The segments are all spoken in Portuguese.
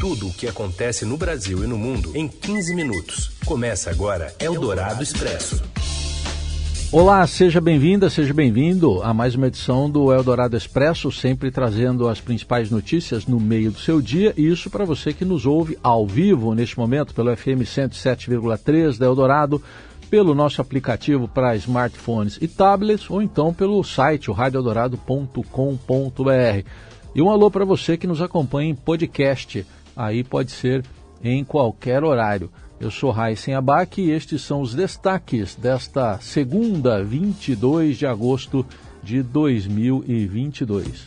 Tudo o que acontece no Brasil e no mundo em 15 minutos. Começa agora Eldorado Expresso. Olá, seja bem-vinda, seja bem-vindo a mais uma edição do Eldorado Expresso, sempre trazendo as principais notícias no meio do seu dia. Isso para você que nos ouve ao vivo neste momento pelo FM 107,3 da Eldorado, pelo nosso aplicativo para smartphones e tablets ou então pelo site radioeldorado.com.br. E um alô para você que nos acompanha em podcast aí pode ser em qualquer horário. Eu sou Raíssen Abac e estes são os destaques desta segunda, 22 de agosto de 2022.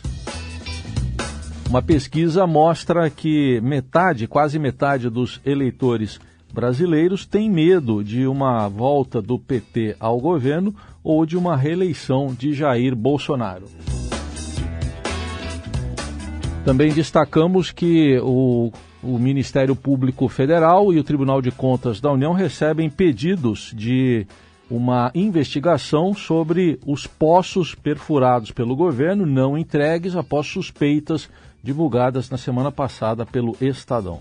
Uma pesquisa mostra que metade, quase metade dos eleitores brasileiros tem medo de uma volta do PT ao governo ou de uma reeleição de Jair Bolsonaro. Também destacamos que o, o, Ministério Público Federal e o Tribunal de Contas da União recebem pedidos de uma investigação sobre os poços perfurados pelo governo não entregues após suspeitas divulgadas na semana passada pelo Estadão.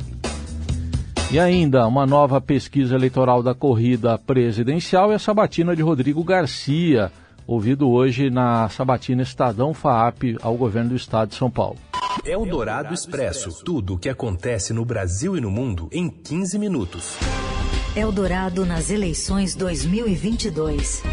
E ainda uma nova pesquisa eleitoral da corrida presidencial e a sabatina de Rodrigo Garcia, ouvido hoje na sabatina Estadão FAAP ao governo do estado de São Paulo. É o Dourado Expresso. Tudo o que acontece no Brasil e no mundo em 15 minutos. Eldorado nas eleições 2022.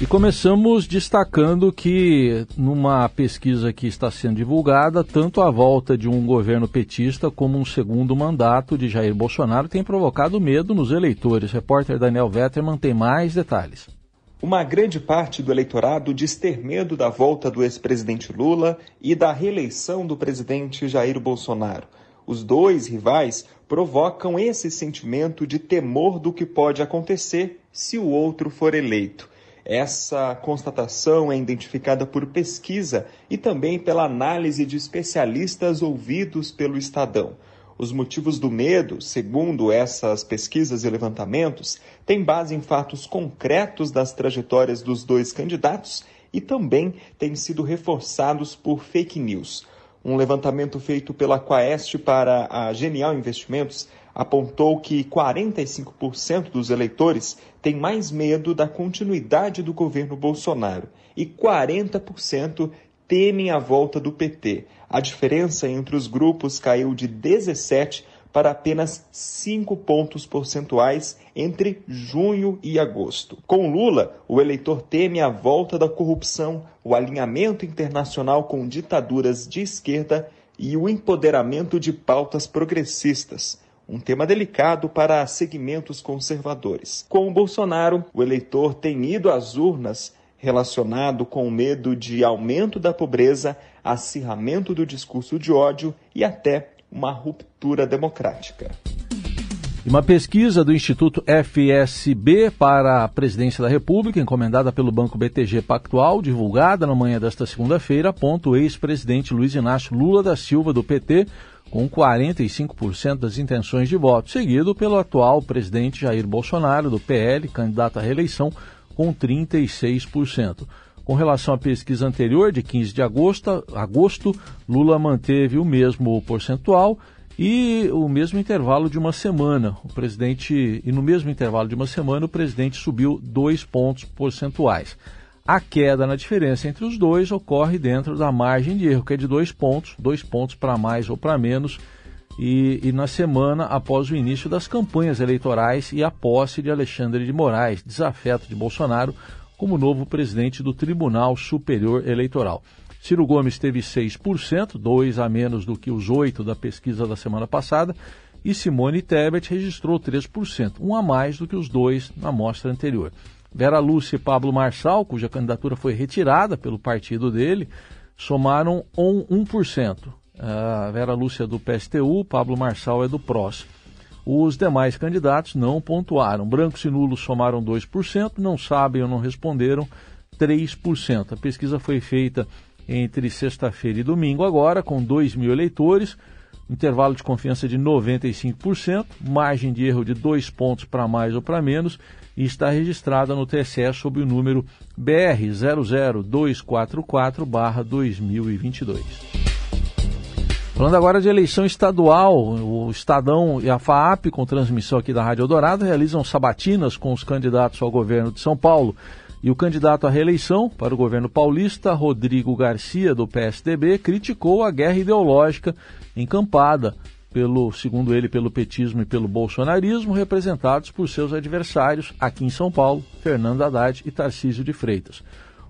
E começamos destacando que, numa pesquisa que está sendo divulgada, tanto a volta de um governo petista como um segundo mandato de Jair Bolsonaro tem provocado medo nos eleitores. repórter Daniel Vetterman tem mais detalhes. Uma grande parte do eleitorado diz ter medo da volta do ex-presidente Lula e da reeleição do presidente Jair Bolsonaro. Os dois rivais provocam esse sentimento de temor do que pode acontecer se o outro for eleito. Essa constatação é identificada por pesquisa e também pela análise de especialistas ouvidos pelo Estadão. Os motivos do medo, segundo essas pesquisas e levantamentos, têm base em fatos concretos das trajetórias dos dois candidatos e também têm sido reforçados por fake news. Um levantamento feito pela Quaest para a Genial Investimentos apontou que 45% dos eleitores têm mais medo da continuidade do governo Bolsonaro e 40% temem a volta do PT. A diferença entre os grupos caiu de 17 para apenas 5 pontos percentuais entre junho e agosto. Com Lula, o eleitor teme a volta da corrupção, o alinhamento internacional com ditaduras de esquerda e o empoderamento de pautas progressistas um tema delicado para segmentos conservadores. Com o Bolsonaro, o eleitor tem ido às urnas relacionado com o medo de aumento da pobreza, acirramento do discurso de ódio e até uma ruptura democrática. Uma pesquisa do Instituto FSB para a Presidência da República, encomendada pelo Banco BTG Pactual, divulgada na manhã desta segunda-feira, aponta o ex-presidente Luiz Inácio Lula da Silva do PT com 45% das intenções de voto, seguido pelo atual presidente Jair Bolsonaro do PL, candidato à reeleição, com 36%. Com relação à pesquisa anterior, de 15 de agosto, agosto, Lula manteve o mesmo percentual e o mesmo intervalo de uma semana. O presidente e no mesmo intervalo de uma semana, o presidente subiu dois pontos percentuais. A queda na diferença entre os dois ocorre dentro da margem de erro, que é de dois pontos, dois pontos para mais ou para menos, e, e, na semana após o início das campanhas eleitorais e a posse de Alexandre de Moraes, desafeto de Bolsonaro, como novo presidente do Tribunal Superior Eleitoral. Ciro Gomes teve 6%, dois a menos do que os oito da pesquisa da semana passada, e Simone Tebet registrou 3%, um a mais do que os dois na mostra anterior. Vera Lúcia e Pablo Marçal, cuja candidatura foi retirada pelo partido dele, somaram 1%. A Vera Lúcia é do PSTU, Pablo Marçal é do PROS. Os demais candidatos não pontuaram. Brancos e nulos somaram 2%, não sabem ou não responderam 3%. A pesquisa foi feita entre sexta-feira e domingo, agora, com 2 mil eleitores, intervalo de confiança de 95%, margem de erro de 2 pontos para mais ou para menos, e está registrada no TSE sob o número BR 00244-2022. Falando agora de eleição estadual, o Estadão e a FAAP, com transmissão aqui da Rádio Eldorado, realizam sabatinas com os candidatos ao governo de São Paulo. E o candidato à reeleição para o governo paulista, Rodrigo Garcia, do PSDB, criticou a guerra ideológica encampada pelo, segundo ele, pelo petismo e pelo bolsonarismo, representados por seus adversários aqui em São Paulo, Fernando Haddad e Tarcísio de Freitas.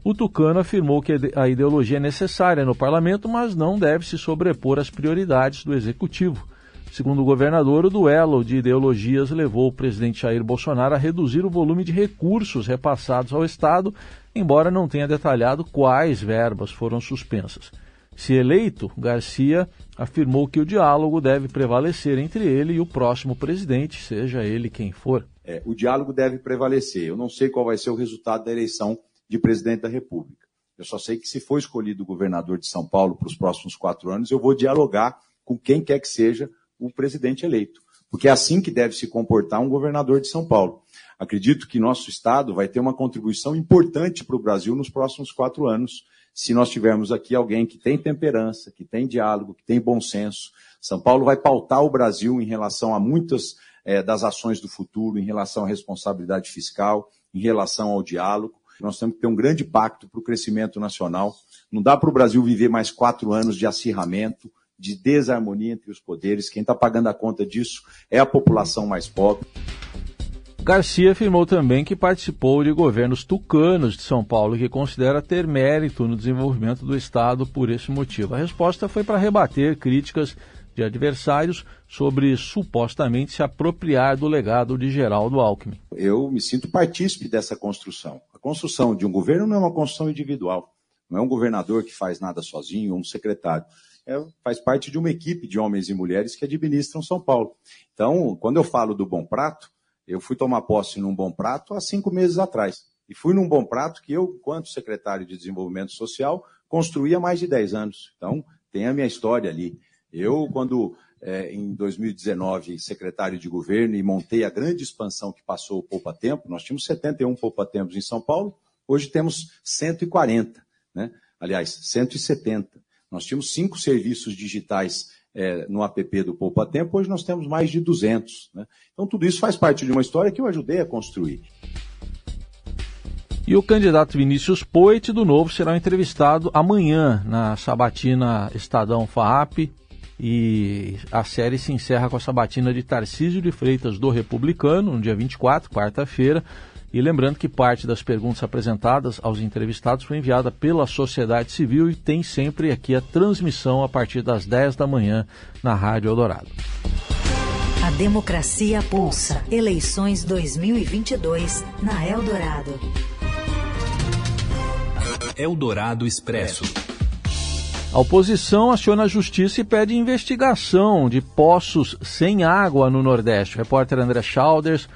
O Tucano afirmou que a ideologia é necessária no parlamento, mas não deve se sobrepor às prioridades do executivo. Segundo o governador, o duelo de ideologias levou o presidente Jair Bolsonaro a reduzir o volume de recursos repassados ao Estado, embora não tenha detalhado quais verbas foram suspensas. Se eleito, Garcia afirmou que o diálogo deve prevalecer entre ele e o próximo presidente, seja ele quem for. É, o diálogo deve prevalecer. Eu não sei qual vai ser o resultado da eleição de presidente da República. Eu só sei que se for escolhido governador de São Paulo para os próximos quatro anos, eu vou dialogar com quem quer que seja o presidente eleito. Porque é assim que deve se comportar um governador de São Paulo. Acredito que nosso Estado vai ter uma contribuição importante para o Brasil nos próximos quatro anos se nós tivermos aqui alguém que tem temperança, que tem diálogo, que tem bom senso. São Paulo vai pautar o Brasil em relação a muitas é, das ações do futuro, em relação à responsabilidade fiscal, em relação ao diálogo. Nós temos que ter um grande pacto para o crescimento nacional. Não dá para o Brasil viver mais quatro anos de acirramento, de desarmonia entre os poderes. Quem está pagando a conta disso é a população mais pobre. Garcia afirmou também que participou de governos tucanos de São Paulo que considera ter mérito no desenvolvimento do Estado por esse motivo. A resposta foi para rebater críticas de adversários sobre supostamente se apropriar do legado de Geraldo Alckmin. Eu me sinto partícipe dessa construção. Construção de um governo não é uma construção individual. Não é um governador que faz nada sozinho um secretário. É, faz parte de uma equipe de homens e mulheres que administram São Paulo. Então, quando eu falo do bom prato, eu fui tomar posse num Bom Prato há cinco meses atrás. E fui num Bom Prato que eu, enquanto secretário de Desenvolvimento Social, construí há mais de 10 anos. Então, tem a minha história ali. Eu, quando é, em 2019, secretário de governo e montei a grande expansão que passou o Poupa Tempo, nós tínhamos 71 Poupa Tempos em São Paulo, hoje temos 140, né? aliás, 170. Nós tínhamos cinco serviços digitais é, no app do Poupa Tempo, hoje nós temos mais de 200. Né? Então, tudo isso faz parte de uma história que eu ajudei a construir. E o candidato Vinícius Poit, do Novo, será entrevistado amanhã na Sabatina Estadão FAAP. E a série se encerra com a sabatina de Tarcísio de Freitas do Republicano, no dia 24, quarta-feira. E lembrando que parte das perguntas apresentadas aos entrevistados foi enviada pela sociedade civil e tem sempre aqui a transmissão a partir das 10 da manhã na Rádio Eldorado. A democracia pulsa. Eleições 2022 na Eldorado. Eldorado Expresso. A oposição aciona a justiça e pede investigação de poços sem água no Nordeste. O repórter André Schauders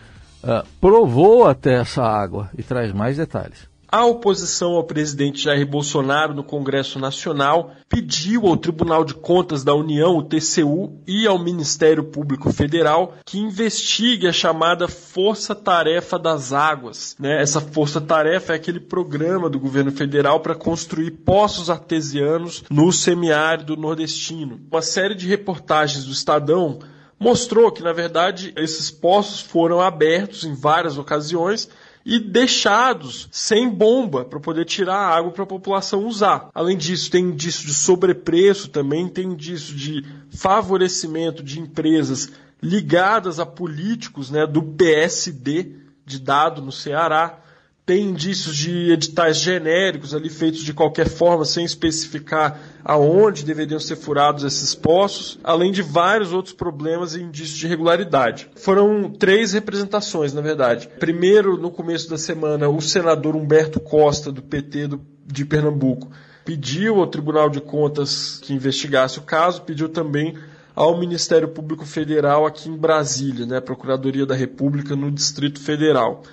uh, provou até essa água e traz mais detalhes. A oposição ao presidente Jair Bolsonaro no Congresso Nacional pediu ao Tribunal de Contas da União, o TCU, e ao Ministério Público Federal que investigue a chamada Força Tarefa das Águas. Né? Essa Força Tarefa é aquele programa do governo federal para construir poços artesianos no semiárido nordestino. Uma série de reportagens do Estadão mostrou que, na verdade, esses poços foram abertos em várias ocasiões e deixados sem bomba para poder tirar a água para a população usar. Além disso, tem indício de sobrepreço também, tem indício de favorecimento de empresas ligadas a políticos né, do PSD de dado no Ceará tem indícios de editais genéricos ali feitos de qualquer forma, sem especificar aonde deveriam ser furados esses poços, além de vários outros problemas e indícios de irregularidade. Foram três representações, na verdade. Primeiro, no começo da semana, o senador Humberto Costa, do PT do, de Pernambuco, pediu ao Tribunal de Contas que investigasse o caso, pediu também ao Ministério Público Federal aqui em Brasília, né, Procuradoria da República no Distrito Federal.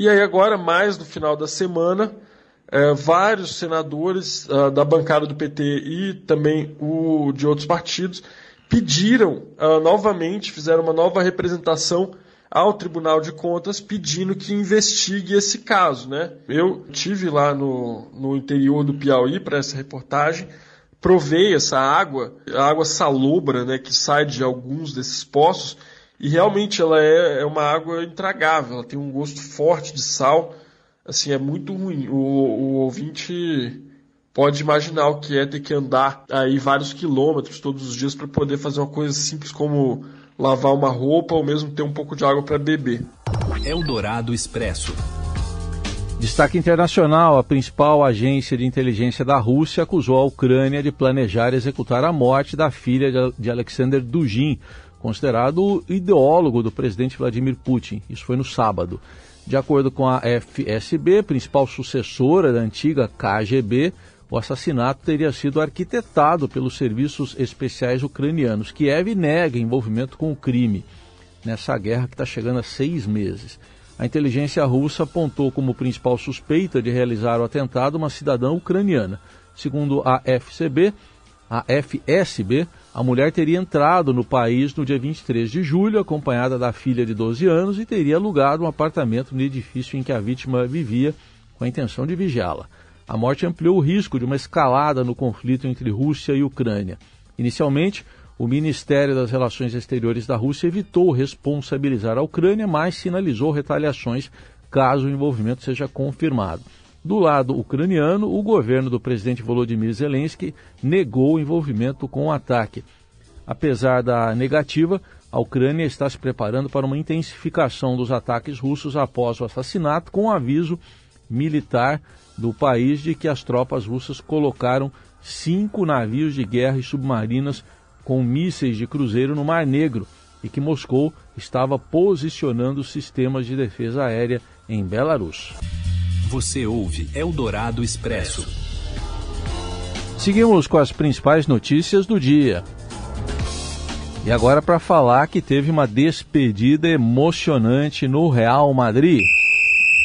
E aí agora, mais no final da semana, é, vários senadores uh, da bancada do PT e também o de outros partidos pediram uh, novamente, fizeram uma nova representação ao Tribunal de Contas pedindo que investigue esse caso. Né? Eu tive lá no, no interior do Piauí para essa reportagem, provei essa água, a água salobra, né, que sai de alguns desses poços, e realmente ela é, é uma água intragável, ela tem um gosto forte de sal, assim, é muito ruim. O, o ouvinte pode imaginar o que é ter que andar aí vários quilômetros todos os dias para poder fazer uma coisa simples como lavar uma roupa ou mesmo ter um pouco de água para beber. Eldorado Expresso. Destaque internacional: a principal agência de inteligência da Rússia acusou a Ucrânia de planejar executar a morte da filha de Alexander Dugin, considerado o ideólogo do presidente Vladimir Putin. Isso foi no sábado. De acordo com a FSB, principal sucessora da antiga KGB, o assassinato teria sido arquitetado pelos serviços especiais ucranianos. Kiev nega envolvimento com o crime nessa guerra que está chegando a seis meses. A inteligência russa apontou como principal suspeita de realizar o atentado uma cidadã ucraniana. Segundo a FCB, a FSB, a mulher teria entrado no país no dia 23 de julho, acompanhada da filha de 12 anos, e teria alugado um apartamento no edifício em que a vítima vivia, com a intenção de vigiá-la. A morte ampliou o risco de uma escalada no conflito entre Rússia e Ucrânia. Inicialmente, o Ministério das Relações Exteriores da Rússia evitou responsabilizar a Ucrânia, mas sinalizou retaliações caso o envolvimento seja confirmado. Do lado ucraniano, o governo do presidente Volodymyr Zelensky negou o envolvimento com o ataque. Apesar da negativa, a Ucrânia está se preparando para uma intensificação dos ataques russos após o assassinato, com o aviso militar do país de que as tropas russas colocaram cinco navios de guerra e submarinas com mísseis de cruzeiro no Mar Negro e que Moscou estava posicionando sistemas de defesa aérea em Belarus. Você ouve Eldorado Expresso. Seguimos com as principais notícias do dia. E agora para falar que teve uma despedida emocionante no Real Madrid.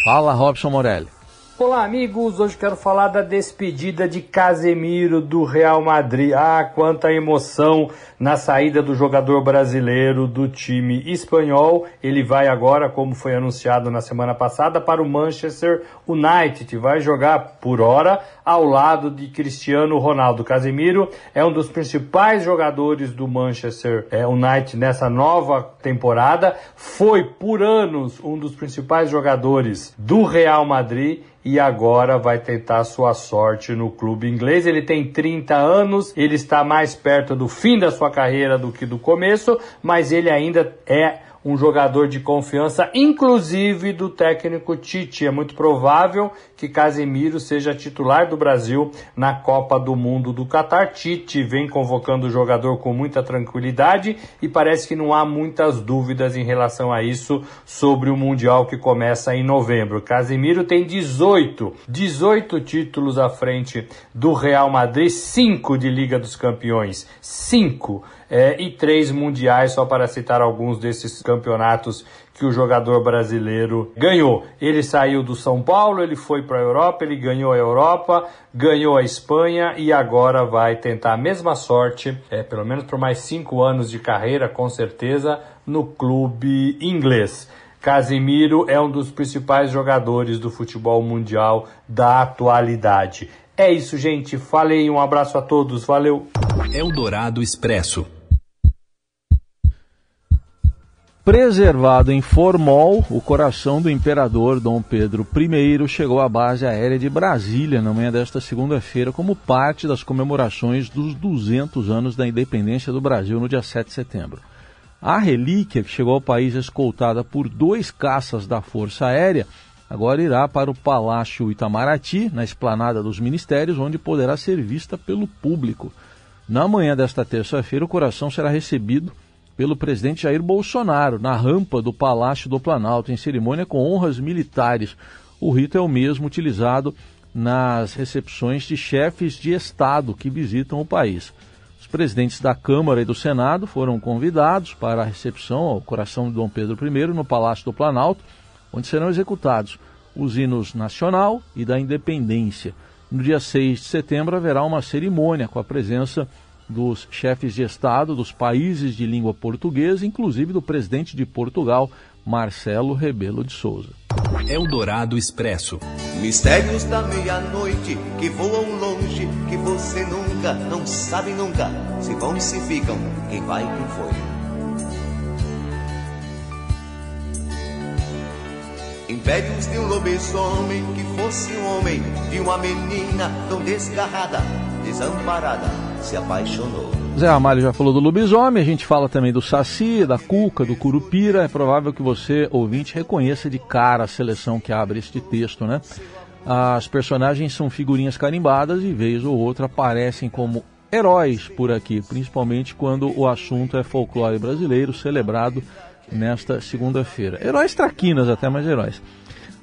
Fala, Robson Morelli. Olá, amigos. Hoje quero falar da despedida de Casemiro do Real Madrid. Ah, quanta emoção na saída do jogador brasileiro do time espanhol. Ele vai agora, como foi anunciado na semana passada, para o Manchester United. Vai jogar por hora ao lado de Cristiano Ronaldo. Casemiro é um dos principais jogadores do Manchester é, United nessa nova temporada. Foi por anos um dos principais jogadores do Real Madrid e agora vai tentar sua sorte no clube inglês. Ele tem 30 anos, ele está mais perto do fim da sua carreira do que do começo, mas ele ainda é um jogador de confiança, inclusive do técnico Tite. É muito provável que Casemiro seja titular do Brasil na Copa do Mundo do Qatar. Tite vem convocando o jogador com muita tranquilidade e parece que não há muitas dúvidas em relação a isso sobre o Mundial que começa em novembro. Casemiro tem 18, 18 títulos à frente do Real Madrid, 5 de Liga dos Campeões, 5 é, e três mundiais, só para citar alguns desses campeonatos que o jogador brasileiro ganhou. Ele saiu do São Paulo, ele foi para a Europa, ele ganhou a Europa, ganhou a Espanha e agora vai tentar a mesma sorte, é, pelo menos por mais cinco anos de carreira, com certeza, no clube inglês. Casimiro é um dos principais jogadores do futebol mundial da atualidade. É isso, gente. Falei, um abraço a todos. Valeu. Eldorado Expresso. Preservado em Formol, o coração do imperador Dom Pedro I chegou à base aérea de Brasília na manhã desta segunda-feira como parte das comemorações dos 200 anos da independência do Brasil no dia 7 de setembro. A relíquia, que chegou ao país escoltada por dois caças da Força Aérea, agora irá para o Palácio Itamaraty, na esplanada dos ministérios, onde poderá ser vista pelo público. Na manhã desta terça-feira, o coração será recebido pelo presidente Jair Bolsonaro na rampa do Palácio do Planalto, em cerimônia com honras militares. O rito é o mesmo utilizado nas recepções de chefes de Estado que visitam o país. Os presidentes da Câmara e do Senado foram convidados para a recepção ao coração de Dom Pedro I no Palácio do Planalto, onde serão executados os hinos nacional e da independência. No dia 6 de setembro haverá uma cerimônia com a presença dos chefes de Estado dos países de língua portuguesa, inclusive do presidente de Portugal, Marcelo Rebelo de Souza. Eldorado Expresso. Mistérios da meia-noite que voam longe que você nunca, não sabe nunca se vão, se ficam, quem vai, quem foi. Impérios de um lobisomem que fosse um homem de uma menina tão desgarrada, desamparada, se apaixonou. Zé Ramalho já falou do lobisomem, a gente fala também do saci, da cuca, do curupira. É provável que você, ouvinte, reconheça de cara a seleção que abre este texto, né? As personagens são figurinhas carimbadas e, vez ou outra, aparecem como heróis por aqui, principalmente quando o assunto é folclore brasileiro, celebrado nesta segunda-feira. Heróis traquinas até, mais heróis.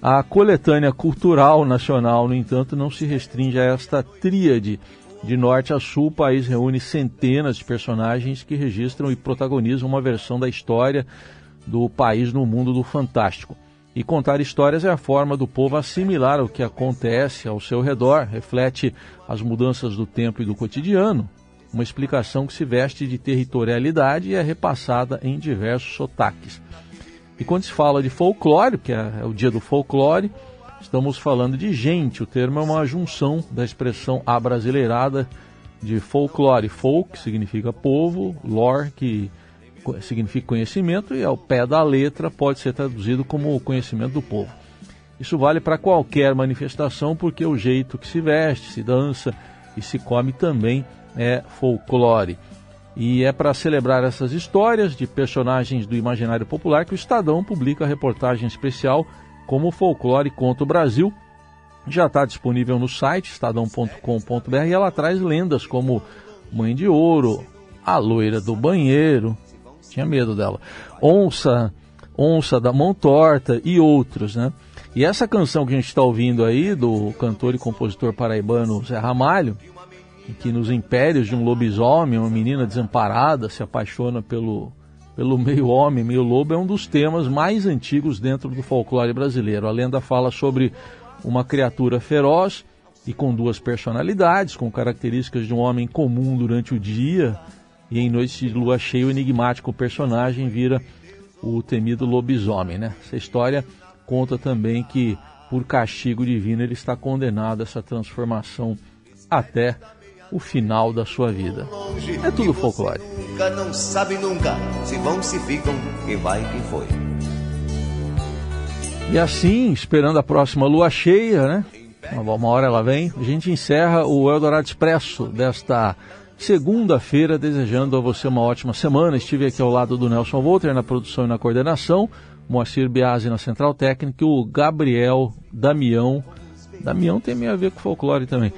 A coletânea cultural nacional, no entanto, não se restringe a esta tríade de norte a sul, o país reúne centenas de personagens que registram e protagonizam uma versão da história do país no mundo do fantástico. E contar histórias é a forma do povo assimilar o que acontece ao seu redor, reflete as mudanças do tempo e do cotidiano, uma explicação que se veste de territorialidade e é repassada em diversos sotaques. E quando se fala de folclore, que é o dia do folclore, Estamos falando de gente, o termo é uma junção da expressão abrasileirada de folclore. Folk significa povo, lore, que significa conhecimento, e ao pé da letra pode ser traduzido como conhecimento do povo. Isso vale para qualquer manifestação, porque o jeito que se veste, se dança e se come também é folclore. E é para celebrar essas histórias de personagens do imaginário popular que o Estadão publica a reportagem especial como o Folclore Conta o Brasil. Já está disponível no site estadão.com.br e ela traz lendas como Mãe de Ouro, a loira do banheiro, tinha medo dela, Onça, Onça da Mão Torta e outros, né? E essa canção que a gente está ouvindo aí, do cantor e compositor paraibano Zé Ramalho, que nos impérios de um lobisomem, uma menina desamparada se apaixona pelo pelo meio homem, meio lobo, é um dos temas mais antigos dentro do folclore brasileiro. A lenda fala sobre uma criatura feroz e com duas personalidades, com características de um homem comum durante o dia, e em noites de lua cheia o enigmático personagem vira o temido lobisomem. Né? Essa história conta também que, por castigo divino, ele está condenado a essa transformação até o final da sua vida. É tudo folclore. Nunca não sabe nunca se vão se ficam quem vai quem foi. E assim, esperando a próxima lua cheia, né? Uma hora ela vem. A gente encerra o Eldorado Expresso desta segunda-feira, desejando a você uma ótima semana. Estive aqui ao lado do Nelson Volter na produção e na coordenação, Moacir Biasi na central técnica e o Gabriel Damião. Damião tem meio a ver com folclore também.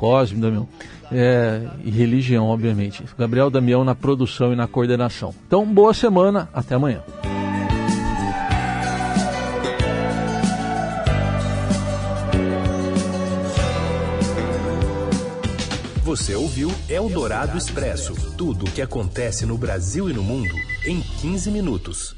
Cosme, Damião. É, e religião, obviamente. Gabriel Damião na produção e na coordenação. Então, boa semana, até amanhã. Você ouviu Eldorado Expresso tudo o que acontece no Brasil e no mundo em 15 minutos.